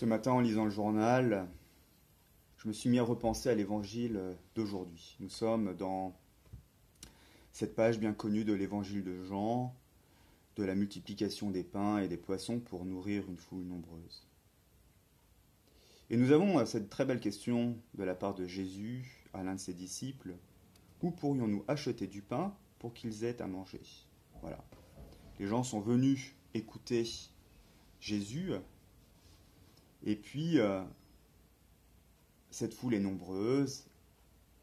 Ce matin, en lisant le journal, je me suis mis à repenser à l'évangile d'aujourd'hui. Nous sommes dans cette page bien connue de l'évangile de Jean, de la multiplication des pains et des poissons pour nourrir une foule nombreuse. Et nous avons cette très belle question de la part de Jésus à l'un de ses disciples. Où pourrions-nous acheter du pain pour qu'ils aient à manger? Voilà. Les gens sont venus écouter Jésus et puis, euh, cette foule est nombreuse,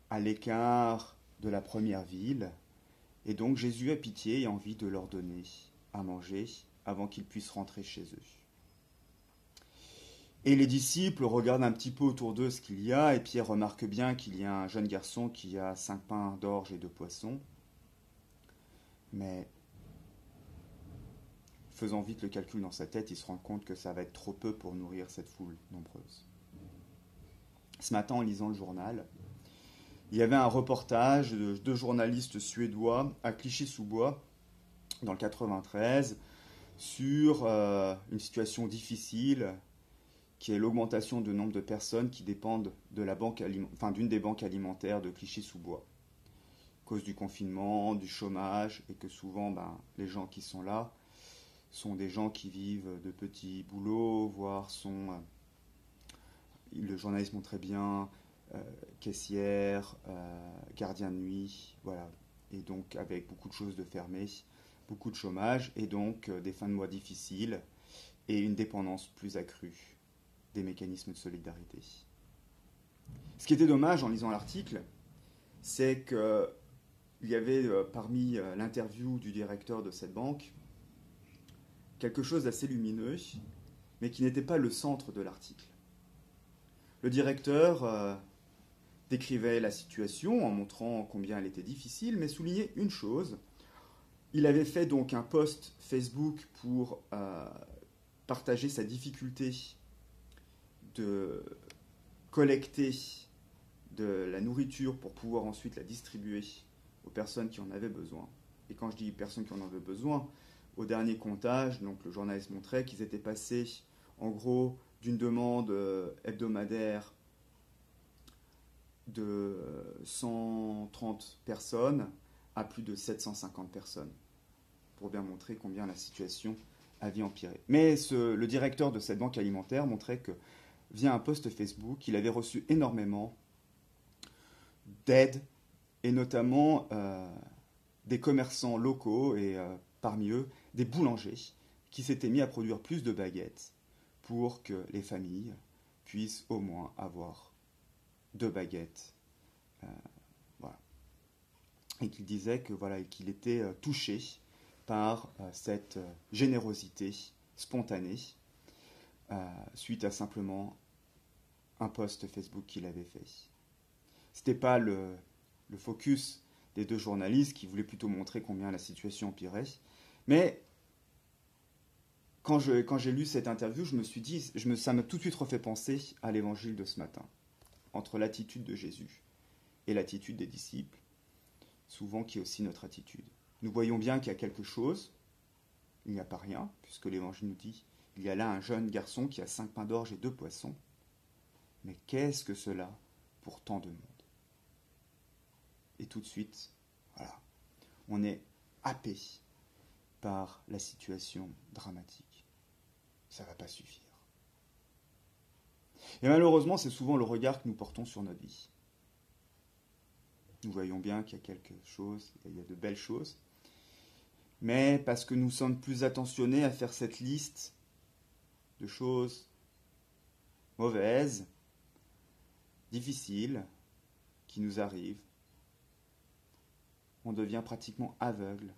à l'écart de la première ville, et donc Jésus a pitié et envie de leur donner à manger avant qu'ils puissent rentrer chez eux. Et les disciples regardent un petit peu autour d'eux ce qu'il y a, et Pierre remarque bien qu'il y a un jeune garçon qui a cinq pains d'orge et deux poissons. Mais faisant vite le calcul dans sa tête, il se rend compte que ça va être trop peu pour nourrir cette foule nombreuse. Ce matin, en lisant le journal, il y avait un reportage de deux journalistes suédois à Clichy-sous-Bois, dans le 93, sur euh, une situation difficile qui est l'augmentation du nombre de personnes qui dépendent de enfin, d'une des banques alimentaires de Clichy-sous-Bois, cause du confinement, du chômage, et que souvent ben, les gens qui sont là sont des gens qui vivent de petits boulots, voire sont, euh, le journaliste montrait bien, euh, caissière, euh, gardien de nuit, voilà. Et donc avec beaucoup de choses de fermées, beaucoup de chômage, et donc des fins de mois difficiles, et une dépendance plus accrue des mécanismes de solidarité. Ce qui était dommage en lisant l'article, c'est qu'il y avait parmi l'interview du directeur de cette banque, quelque chose d'assez lumineux, mais qui n'était pas le centre de l'article. Le directeur euh, décrivait la situation en montrant combien elle était difficile, mais soulignait une chose. Il avait fait donc un post Facebook pour euh, partager sa difficulté de collecter de la nourriture pour pouvoir ensuite la distribuer aux personnes qui en avaient besoin. Et quand je dis personnes qui en avaient besoin, au dernier comptage, donc le journaliste montrait qu'ils étaient passés en gros d'une demande euh, hebdomadaire de 130 personnes à plus de 750 personnes, pour bien montrer combien la situation avait empiré. Mais le directeur de cette banque alimentaire montrait que, via un post Facebook, il avait reçu énormément d'aide, et notamment euh, des commerçants locaux et euh, parmi eux des boulangers qui s'étaient mis à produire plus de baguettes pour que les familles puissent au moins avoir deux baguettes. Euh. Et qu'il disait que voilà, qu'il était euh, touché par euh, cette générosité spontanée suite à simplement un post Facebook qu'il avait fait. C'était pas le, le focus des deux journalistes qui voulaient plutôt montrer combien la situation empirait, mais quand, j'ai lu cette interview, je me suis dit, me, ça m'a tout de suite refait penser à l'évangile de ce matin, entre l'attitude de Jésus et l'attitude des disciples, souvent qui est aussi notre attitude. Nous voyons bien qu'il y a quelque chose, il n'y a pas rien, puisque l'évangile nous dit, il y a là un jeune garçon qui a cinq pains d'orge et deux poissons. Mais qu'est-ce que cela pour tant de monde? Et tout de suite, voilà, on est happé par la situation dramatique. Ça ne va pas suffire. Et malheureusement, c'est souvent le regard que nous portons sur notre vie. Nous voyons bien qu'il y a quelque chose, il y a de belles choses, mais parce que nous sommes plus attentionnés à faire cette liste de choses mauvaises, difficiles, qui nous arrivent, on devient pratiquement aveugle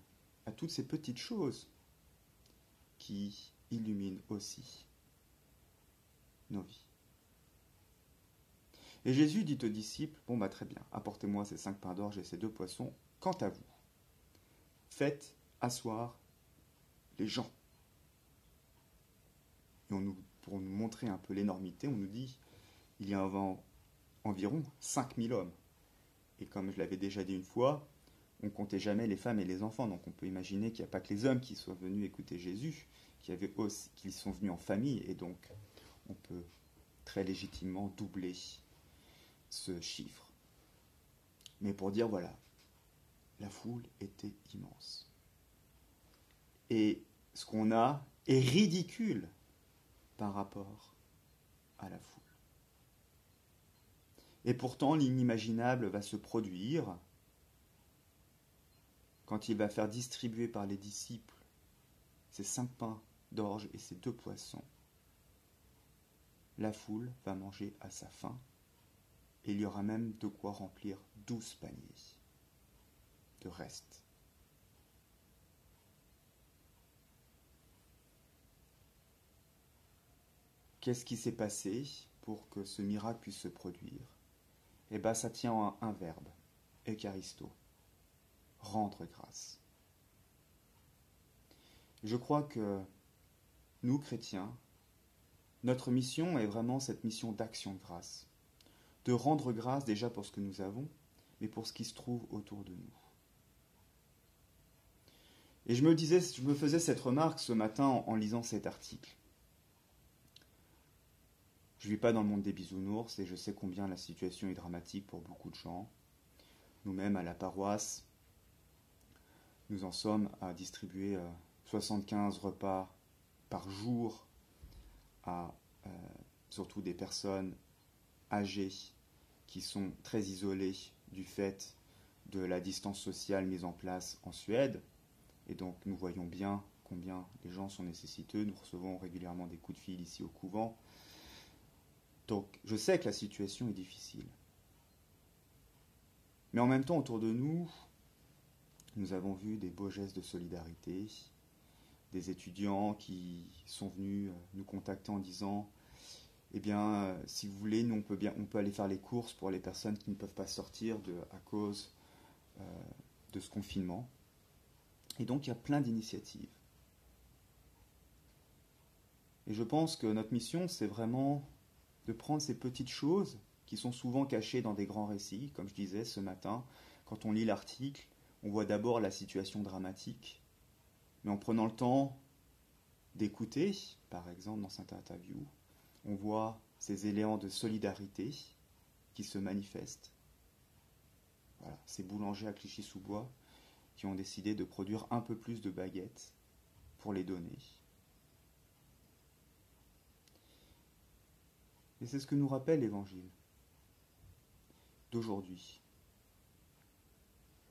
à toutes ces petites choses qui illuminent aussi nos vies. Et Jésus dit aux disciples, bon bah très bien, apportez-moi ces cinq pains d'orge et ces deux poissons, quant à vous, faites asseoir les gens. Et on nous, pour nous montrer un peu l'énormité, on nous dit, il y a environ 5000 hommes. Et comme je l'avais déjà dit une fois, on comptait jamais les femmes et les enfants. Donc on peut imaginer qu'il n'y a pas que les hommes qui sont venus écouter Jésus, qui, sont venus en famille. Et donc on peut très légitimement doubler ce chiffre. Mais pour dire, voilà, la foule était immense. Et ce qu'on a est ridicule par rapport à la foule. Et pourtant, l'inimaginable va se produire quand il va faire distribuer par les disciples ces cinq pains d'orge et ces deux poissons. La foule va manger à sa faim, et il y aura même de quoi remplir douze paniers de reste. Qu'est-ce qui s'est passé pour que ce miracle puisse se produire? Eh bien, ça tient à un verbe, eucharisto, rendre grâce. Je crois que nous, chrétiens, notre mission est vraiment cette mission d'action de grâce, de rendre grâce déjà pour ce que nous avons, mais pour ce qui se trouve autour de nous. Et je me disais, je me faisais cette remarque ce matin en, lisant cet article. Je ne vis pas dans le monde des bisounours et je sais combien la situation est dramatique pour beaucoup de gens. Nous-mêmes, à la paroisse, nous en sommes à distribuer 75 euh, repas par jour à euh, surtout des personnes âgées qui sont très isolées du fait de la distance sociale mise en place en Suède. Et donc nous voyons bien combien les gens sont nécessiteux. Nous recevons régulièrement des coups de fil ici au couvent. Donc je sais que la situation est difficile. Mais en même temps, autour de nous, nous avons vu des beaux gestes de solidarité, des étudiants qui sont venus euh, nous contacter en disant eh bien, euh, si vous voulez, nous, on peut, bien, aller faire les courses pour les personnes qui ne peuvent pas sortir de, à cause euh, de ce confinement. Et donc, il y a plein d'initiatives. Et je pense que notre mission, c'est vraiment de prendre ces petites choses qui sont souvent cachées dans des grands récits, comme je disais ce matin, quand on lit l'article, on voit d'abord la situation dramatique, mais en prenant le temps d'écouter, par exemple dans cette interview, on voit ces éléments de solidarité qui se manifestent. Voilà, ces boulangers à Clichy-sous-Bois qui ont décidé de produire un peu plus de baguettes pour les donner. Et c'est ce que nous rappelle l'Évangile d'aujourd'hui.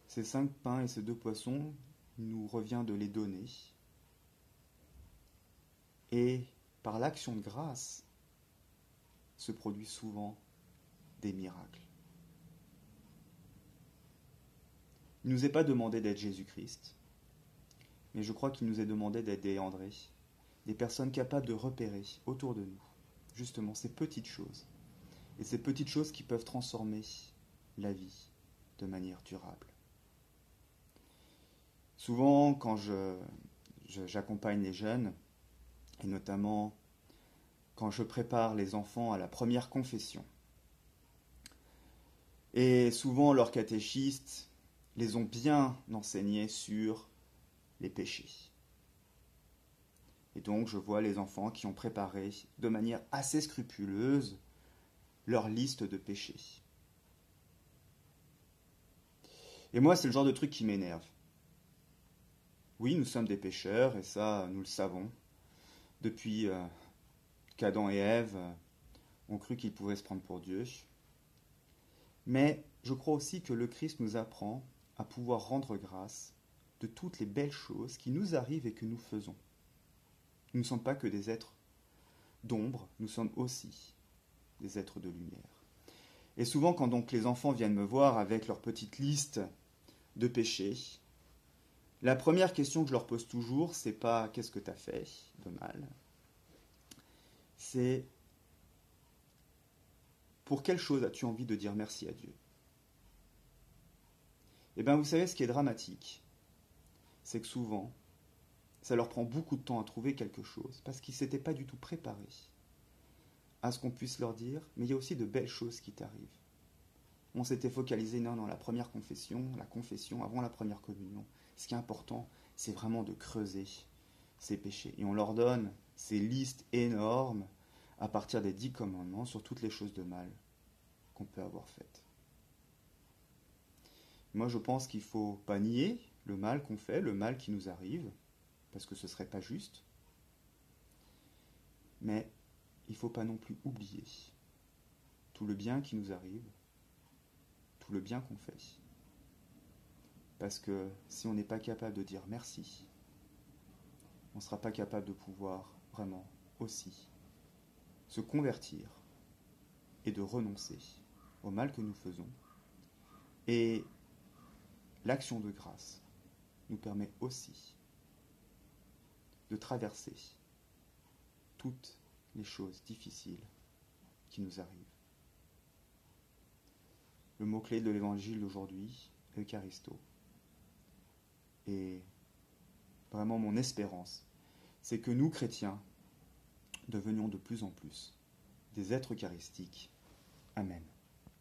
Ces cinq pains et ces deux poissons, nous revient de les donner. Et par l'action de grâce, se produit souvent des miracles. Il ne nous est pas demandé d'être Jésus-Christ, mais je crois qu'il nous est demandé d'être des André, des personnes capables de repérer autour de nous justement ces petites choses, et ces petites choses qui peuvent transformer la vie de manière durable. Souvent, quand j'accompagne les jeunes, et notamment quand je prépare les enfants à la première confession. Et souvent, leurs catéchistes les ont bien enseignés sur les péchés. Et donc, je vois les enfants qui ont préparé de manière assez scrupuleuse leur liste de péchés. Et moi, c'est le genre de truc qui m'énerve. Oui, nous sommes des pécheurs, et ça, nous le savons, depuis euh, qu'Adam et Ève euh, ont cru qu'ils pouvaient se prendre pour Dieu. Mais je crois aussi que le Christ nous apprend à pouvoir rendre grâce de toutes les belles choses qui nous arrivent et que nous faisons. Nous ne sommes pas que des êtres d'ombre, nous sommes aussi des êtres de lumière. Et souvent, quand donc les enfants viennent me voir avec leur petite liste de péchés, la première question que je leur pose toujours, c'est pas qu'est-ce que tu as fait de mal, c'est pour quelle chose as-tu envie de dire merci à Dieu? Eh bien, vous savez, ce qui est dramatique, c'est que souvent, ça leur prend beaucoup de temps à trouver quelque chose, parce qu'ils ne s'étaient pas du tout préparés à ce qu'on puisse leur dire, mais il y a aussi de belles choses qui t'arrivent. On s'était focalisé non, dans la première confession, la confession avant la première communion. Ce qui est important, c'est vraiment de creuser ces péchés. Et on leur donne ces listes énormes à partir des dix commandements sur toutes les choses de mal qu'on peut avoir faites. Moi, je pense qu'il ne faut pas nier le mal qu'on fait, le mal qui nous arrive, parce que ce ne serait pas juste. Mais il ne faut pas non plus oublier tout le bien qui nous arrive, tout le bien qu'on fait. Parce que si on n'est pas capable de dire merci, on ne sera pas capable de pouvoir vraiment aussi se convertir et de renoncer au mal que nous faisons. Et l'action de grâce nous permet aussi de traverser toutes les choses difficiles qui nous arrivent. Le mot-clé de l'évangile d'aujourd'hui, Eucharisto. Et vraiment mon espérance, c'est que nous, chrétiens, devenions de plus en plus des êtres eucharistiques. Amen.